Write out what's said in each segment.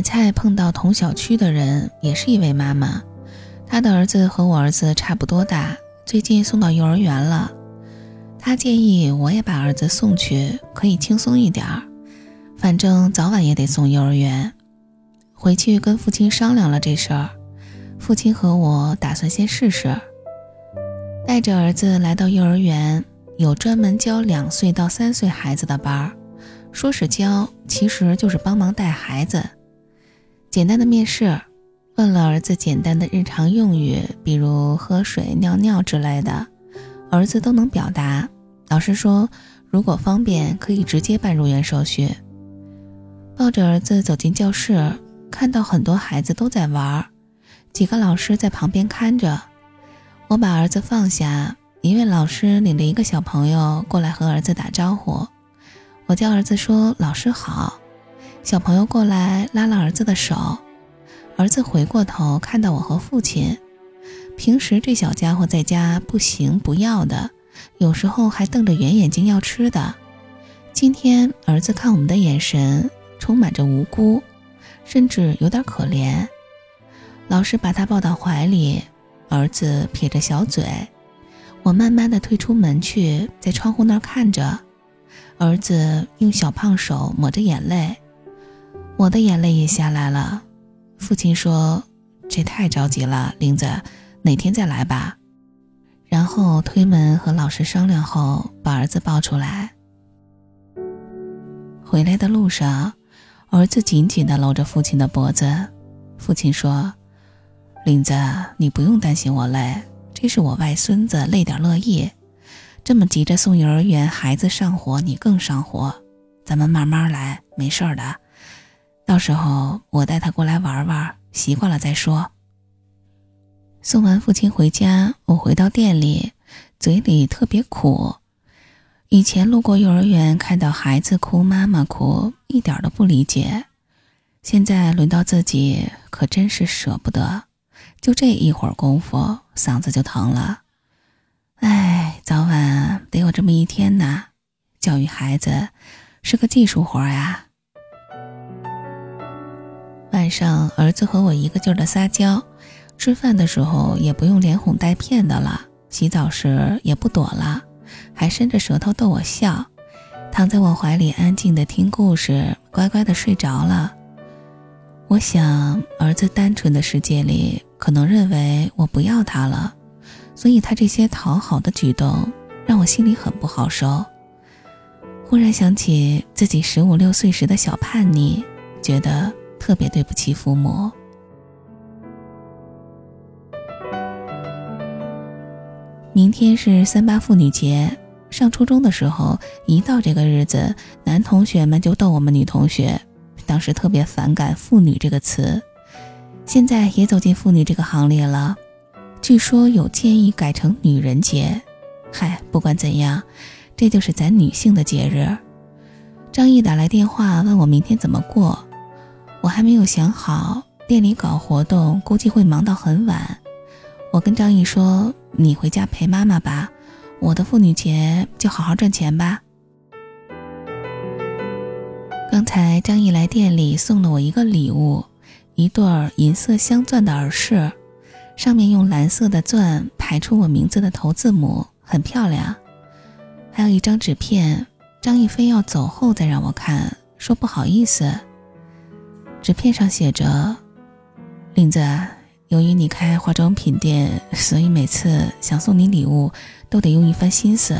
买菜碰到同小区的人，也是一位妈妈，她的儿子和我儿子差不多大，最近送到幼儿园了。她建议我也把儿子送去，可以轻松一点儿，反正早晚也得送幼儿园。回去跟父亲商量了这事儿，父亲和我打算先试试。带着儿子来到幼儿园，有专门教两岁到三岁孩子的班儿，说是教，其实就是帮忙带孩子。简单的面试，问了儿子简单的日常用语，比如喝水、尿尿之类的，儿子都能表达。老师说，如果方便，可以直接办入园手续。抱着儿子走进教室，看到很多孩子都在玩，几个老师在旁边看着。我把儿子放下，一位老师领着一个小朋友过来和儿子打招呼。我叫儿子说：“老师好。”小朋友过来拉了儿子的手，儿子回过头看到我和父亲。平时这小家伙在家不行不要的，有时候还瞪着圆眼睛要吃的。今天儿子看我们的眼神充满着无辜，甚至有点可怜。老师把他抱到怀里。儿子撇着小嘴，我慢慢的退出门去，在窗户那儿看着。儿子用小胖手抹着眼泪，我的眼泪也下来了。父亲说：“这太着急了，玲子，哪天再来吧。”然后推门和老师商量后，把儿子抱出来。回来的路上，儿子紧紧地搂着父亲的脖子。父亲说。林子，你不用担心我累，这是我外孙子，累点乐意。这么急着送幼儿园，孩子上火，你更上火。咱们慢慢来，没事儿的。到时候我带他过来玩玩，习惯了再说。送完父亲回家，我回到店里，嘴里特别苦。以前路过幼儿园，看到孩子哭，妈妈哭，一点都不理解。现在轮到自己，可真是舍不得。就这一会儿功夫，嗓子就疼了。哎，早晚得有这么一天呐。教育孩子是个技术活呀。晚上，儿子和我一个劲儿的撒娇，吃饭的时候也不用连哄带骗的了，洗澡时也不躲了，还伸着舌头逗我笑，躺在我怀里安静的听故事，乖乖的睡着了。我想，儿子单纯的世界里。可能认为我不要他了，所以他这些讨好的举动让我心里很不好受。忽然想起自己十五六岁时的小叛逆，觉得特别对不起父母。明天是三八妇女节，上初中的时候，一到这个日子，男同学们就逗我们女同学，当时特别反感“妇女”这个词。现在也走进妇女这个行列了，据说有建议改成女人节。嗨，不管怎样，这就是咱女性的节日。张毅打来电话问我明天怎么过，我还没有想好，店里搞活动估计会忙到很晚。我跟张毅说：“你回家陪妈妈吧，我的妇女节就好好赚钱吧。”刚才张毅来店里送了我一个礼物。一对银色镶钻的耳饰，上面用蓝色的钻排出我名字的头字母，很漂亮。还有一张纸片，张毅非要走后再让我看，说不好意思。纸片上写着：“林子，由于你开化妆品店，所以每次想送你礼物都得用一番心思。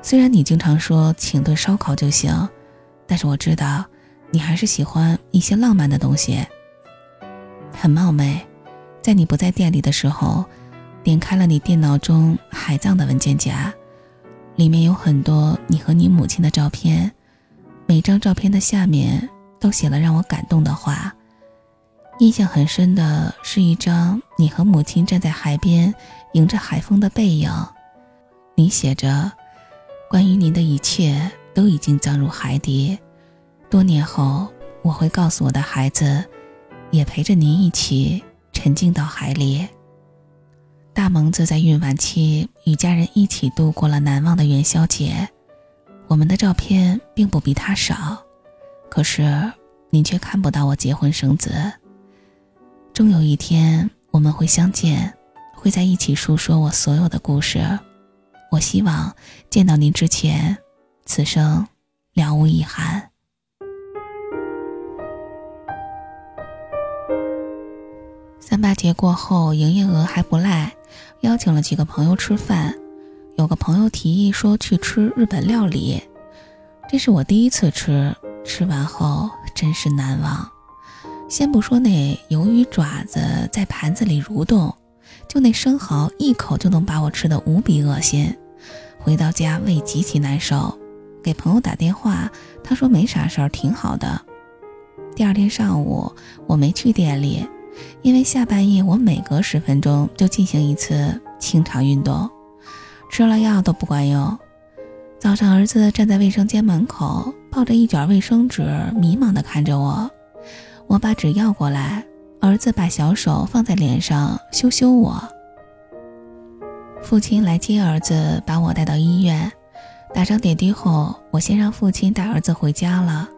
虽然你经常说请顿烧烤就行，但是我知道你还是喜欢一些浪漫的东西。”很冒昧，在你不在店里的时候，点开了你电脑中海葬的文件夹，里面有很多你和你母亲的照片，每张照片的下面都写了让我感动的话。印象很深的是一张你和母亲站在海边，迎着海风的背影，你写着：“关于您的一切都已经葬入海底，多年后我会告诉我的孩子。”也陪着您一起沉浸到海里。大萌子在孕晚期与家人一起度过了难忘的元宵节，我们的照片并不比他少，可是你却看不到我结婚生子。终有一天我们会相见，会在一起述说我所有的故事。我希望见到您之前，此生了无遗憾。三八节过后，营业额还不赖，邀请了几个朋友吃饭。有个朋友提议说去吃日本料理，这是我第一次吃，吃完后真是难忘。先不说那鱿鱼爪子在盘子里蠕动，就那生蚝一口就能把我吃的无比恶心。回到家胃极其难受，给朋友打电话，他说没啥事儿，挺好的。第二天上午我没去店里，因为下半夜我每隔十分钟就进行一次清肠运动。吃了药都不管用。早上，儿子站在卫生间门口，抱着一卷卫生纸，迷茫地看着我。我把纸要过来，儿子把小手放在脸上，羞羞我。父亲来接儿子，把我带到医院，打上点滴后，我先让父亲带儿子回家了，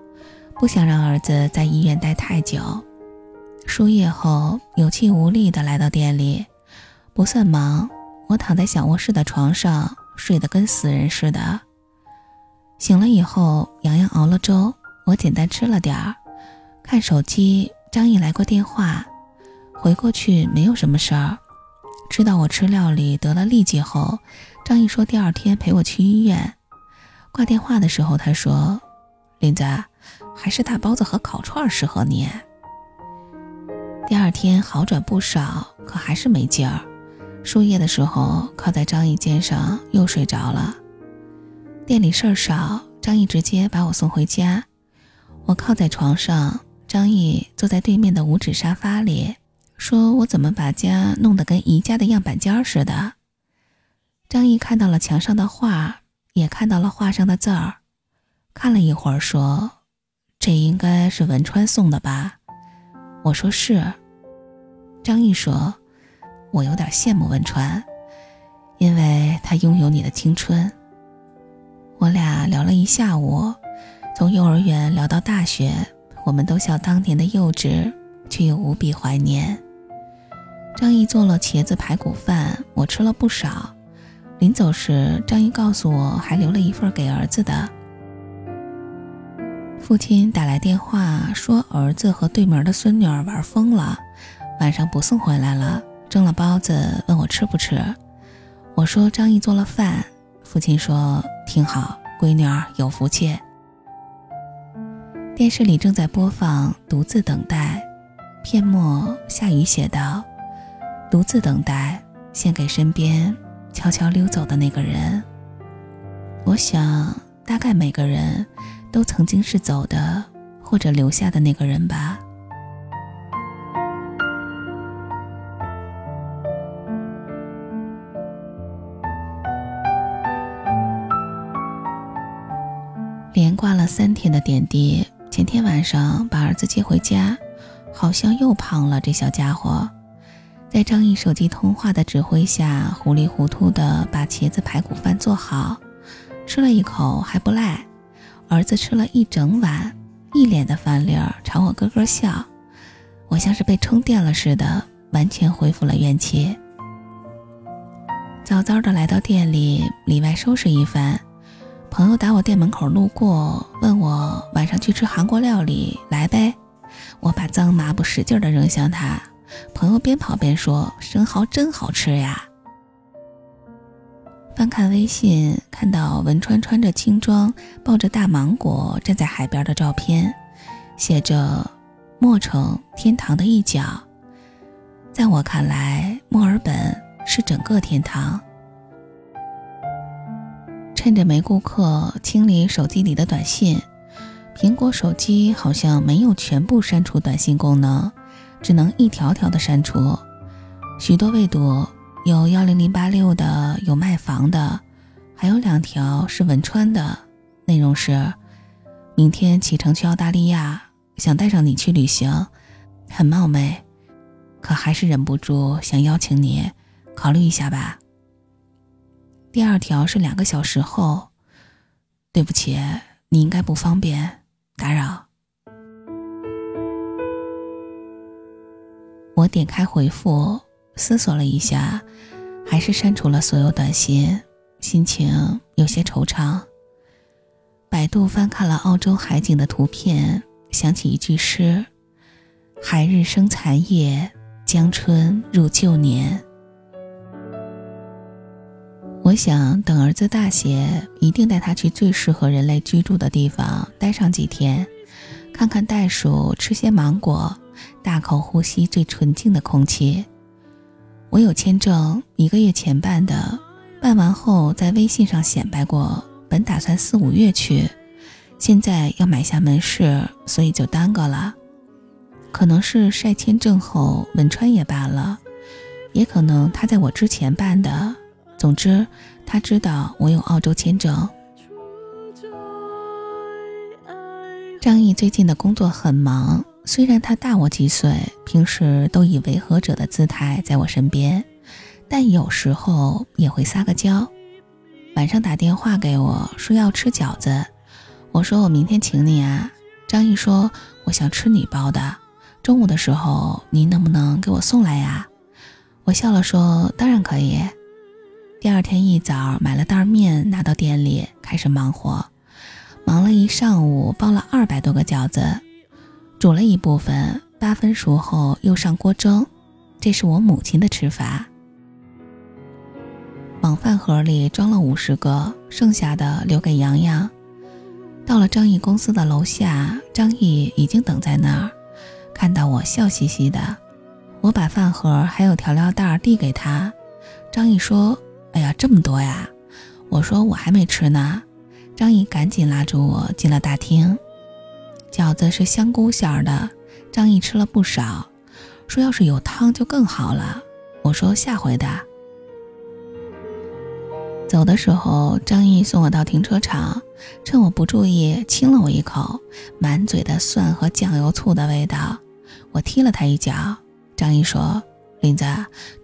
不想让儿子在医院待太久。输液后，有气无力地来到店里，不算忙。我躺在小卧室的床上，睡得跟死人似的。醒了以后，洋洋熬了粥，我简单吃了点儿，看手机，张毅来过电话，回过去没有什么事儿。知道我吃料理得了痢疾后，张毅说第二天陪我去医院。挂电话的时候，他说：“林子，还是大包子和烤串适合你。”第二天好转不少，可还是没劲儿。输液的时候，靠在张毅肩上又睡着了。店里事儿少，张毅直接把我送回家。我靠在床上，张毅坐在对面的五指沙发里，说我怎么把家弄得跟宜家的样板间似的。张毅看到了墙上的画，也看到了画上的字儿，看了一会儿，说：“这应该是文川送的吧？”我说是。张毅说。我有点羡慕文川，因为他拥有你的青春。我俩聊了一下午，从幼儿园聊到大学，我们都笑当年的幼稚，却又无比怀念。张毅做了茄子排骨饭，我吃了不少。临走时，张毅告诉我还留了一份给儿子的。父亲打来电话说，儿子和对门的孙女儿玩疯了，晚上不送回来了。蒸了包子，问我吃不吃。我说张毅做了饭。父亲说挺好，闺女儿有福气。电视里正在播放《独自等待》，片末夏雨写道：“独自等待，献给身边悄悄溜走的那个人。”我想，大概每个人都曾经是走的，或者留下的那个人吧。点滴，前天晚上把儿子接回家，好像又胖了。这小家伙，在张毅手机通话的指挥下，糊里糊涂的把茄子排骨饭做好，吃了一口还不赖。儿子吃了一整碗，一脸的饭粒儿，朝我咯咯笑。我像是被充电了似的，完全恢复了元气。早早的来到店里，里外收拾一番。朋友打我店门口路过，问我晚上去吃韩国料理，来呗。我把脏抹布使劲地扔向他。朋友边跑边说：“生蚝真好吃呀。”翻看微信，看到文川穿着轻装，抱着大芒果站在海边的照片，写着“墨城天堂的一角”。在我看来，墨尔本是整个天堂。趁着没顾客，清理手机里的短信。苹果手机好像没有全部删除短信功能，只能一条条的删除。许多未读，有幺零零八六的，有卖房的，还有两条是文川的。内容是：明天启程去澳大利亚，想带上你去旅行，很冒昧，可还是忍不住想邀请你，考虑一下吧。第二条是两个小时后。对不起你应该不方便打扰。我点开回复思索了一下还是删除了所有短信心情有些惆怅。百度翻看了澳洲海景的图片想起一句诗海日生残夜江春入旧年。我想等儿子大些，一定带他去最适合人类居住的地方待上几天，看看袋鼠，吃些芒果，大口呼吸最纯净的空气。我有签证，一个月前办的，办完后在微信上显摆过。本打算四五月去，现在要买下门市，所以就耽搁了。可能是晒签证后汶川也办了，也可能他在我之前办的。总之，他知道我有澳洲签证。张毅最近的工作很忙，虽然他大我几岁，平时都以维和者的姿态在我身边，但有时候也会撒个娇。晚上打电话给我说要吃饺子，我说我明天请你啊。张毅说我想吃你包的，中午的时候你能不能给我送来呀？我笑了说当然可以。第二天一早买了袋面拿到店里开始忙活，忙了一上午包了二百多个饺子，煮了一部分，八分熟后又上锅蒸，这是我母亲的吃法。往饭盒里装了五十个，剩下的留给洋洋。到了张毅公司的楼下，张毅已经等在那儿，看到我笑嘻嘻的。我把饭盒还有调料袋递给他，张毅说：“哎呀，这么多呀！”我说：“我还没吃呢。”张毅赶紧拉住我进了大厅。饺子是香菇馅的，张毅吃了不少，说要是有汤就更好了。我说：“下回的。”走的时候，张毅送我到停车场，趁我不注意亲了我一口，满嘴的蒜和酱油醋的味道。我踢了他一脚。张毅说：“林子，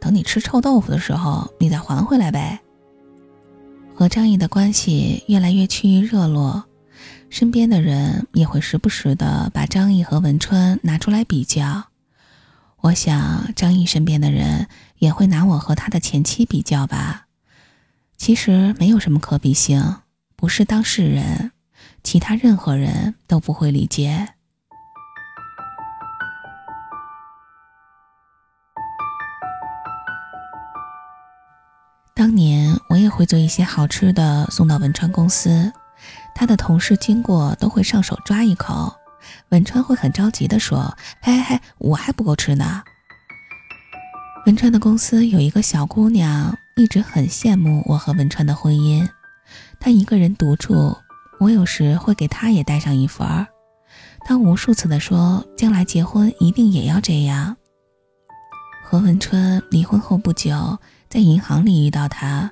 等你吃臭豆腐的时候，你再还回来呗。”和张毅的关系越来越趋于热络，身边的人也会时不时的把张毅和文川拿出来比较。我想，张毅身边的人也会拿我和他的前妻比较吧。其实没有什么可比性，不是当事人，其他任何人都不会理解。当年我也会做一些好吃的送到文川公司，他的同事经过都会上手抓一口，文川会很着急的说：“嘿嘿，我还不够吃呢。”文川的公司有一个小姑娘。一直很羡慕我和文川的婚姻，她一个人独住，我有时会给她也带上一份儿。她无数次的说，将来结婚一定也要这样。和文川离婚后不久，在银行里遇到他，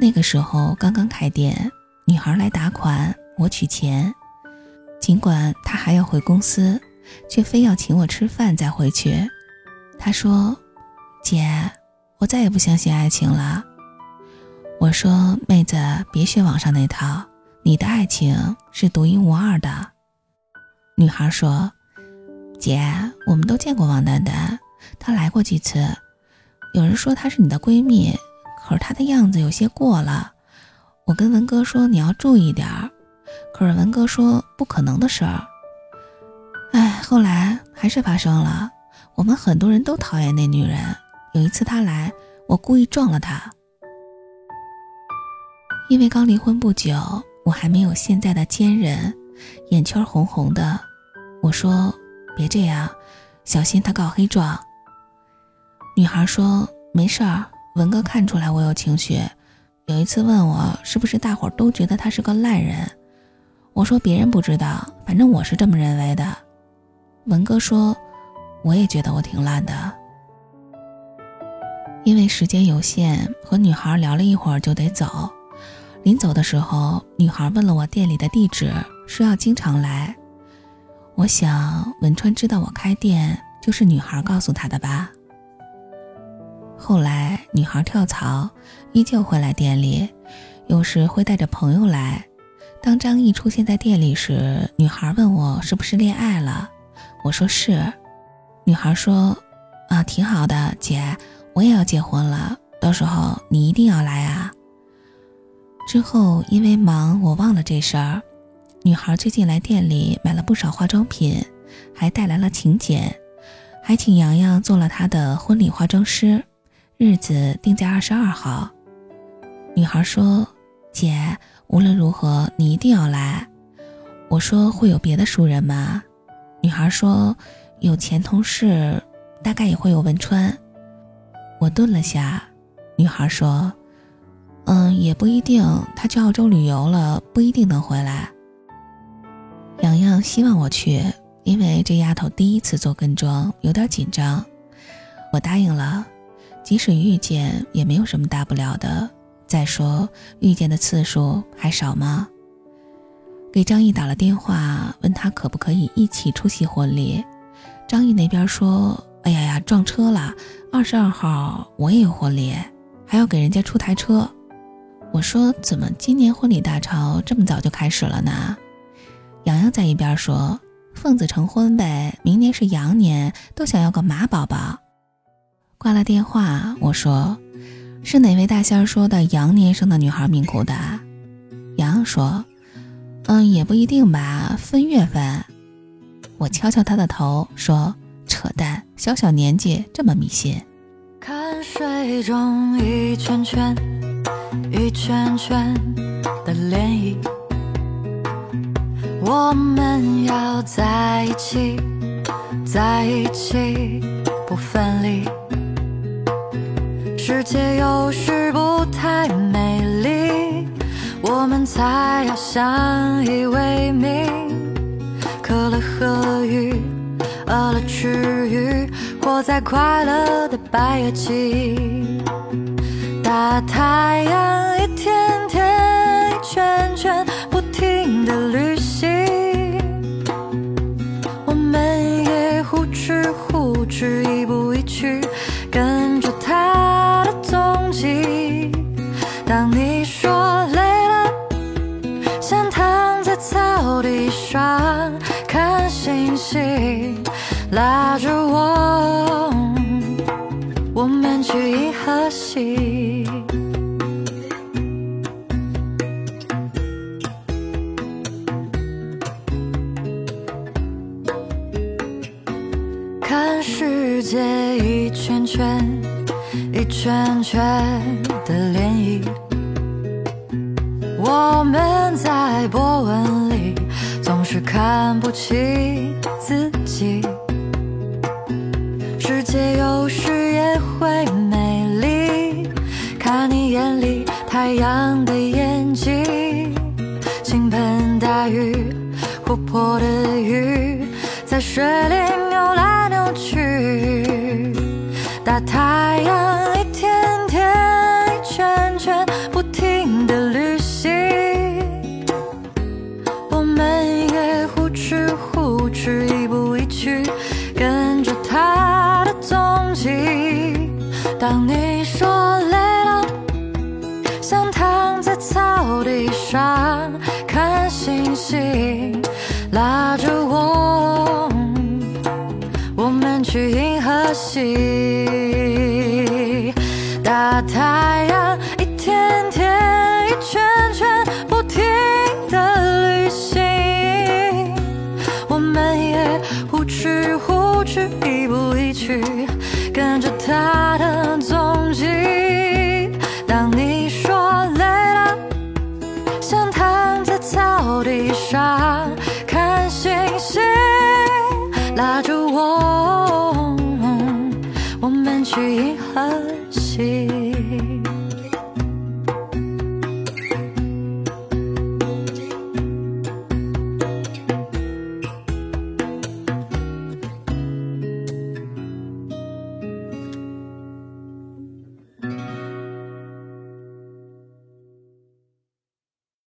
那个时候刚刚开店，女孩来打款，我取钱。尽管他还要回公司，却非要请我吃饭再回去。他说：“姐。”我再也不相信爱情了。我说：“妹子，别学网上那套，你的爱情是独一无二的。”女孩说：“姐，我们都见过王丹丹，她来过几次。有人说她是你的闺蜜，可是她的样子有些过了。我跟文哥说你要注意点儿，可是文哥说不可能的事儿。哎，后来还是发生了。我们很多人都讨厌那女人。”有一次他来，我故意撞了她。因为刚离婚不久，我还没有现在的坚韧，眼圈红红的。我说：“别这样，小心她告黑状。”女孩说：“没事儿，文哥看出来我有情绪。有一次问我是不是大伙儿都觉得他是个烂人，我说别人不知道，反正我是这么认为的。文哥说：“我也觉得我挺烂的。”因为时间有限，和女孩聊了一会儿就得走。临走的时候，女孩问了我店里的地址，说要经常来。我想文川知道我开店，就是女孩告诉他的吧。后来女孩跳槽，依旧会来店里，有时会带着朋友来。当张毅出现在店里时，女孩问我是不是恋爱了，我说是。女孩说：“啊，挺好的，姐，我也要结婚了，到时候你一定要来啊。之后因为忙，我忘了这事儿。女孩最近来店里买了不少化妆品，还带来了请柬，还请洋洋做了她的婚礼化妆师，日子定在二十二号。女孩说：“姐，无论如何你一定要来。”我说：“会有别的熟人吗？”女孩说：“有前同事。”大概也会有汶川。我顿了下，女孩说：“嗯，也不一定，她去澳洲旅游了，不一定能回来。”洋洋希望我去，因为这丫头第一次做跟妆，有点紧张。我答应了，即使遇见也没有什么大不了的。再说遇见的次数还少吗？给张毅打了电话，问他可不可以一起出席婚礼。张毅那边说。哎呀呀，撞车了！二十二号我也有婚礼，还要给人家出台车。我说怎么今年婚礼大潮这么早就开始了呢？洋洋在一边说：“奉子成婚呗，明年是羊年，都想要个马宝宝。”挂了电话，我说：“是哪位大仙儿说的羊年生的女孩命苦的？”洋洋说：“嗯，也不一定吧，分月份。”我敲敲他的头说。扯淡！小小年纪这么迷信。看水中一圈圈、一圈圈的涟漪，我们要在一起，在一起不分离。世界有时不太美丽，我们才要相依为命。可乐和鱼。饿了吃鱼，活在快乐的白垩纪。大太阳一天天一圈圈不停的旅行，一圈圈的涟漪，我们在波纹里总是看不清自己。世界有时也会美丽，看你眼里太阳的眼睛，倾盆大雨，活泼的鱼在水里大太阳一天天一圈圈不停的旅行，我们也呼哧呼哧一步一趋，跟着他的踪迹。当你说累了，想躺在草地上看星星，拉着我，我们去银河系。看着他的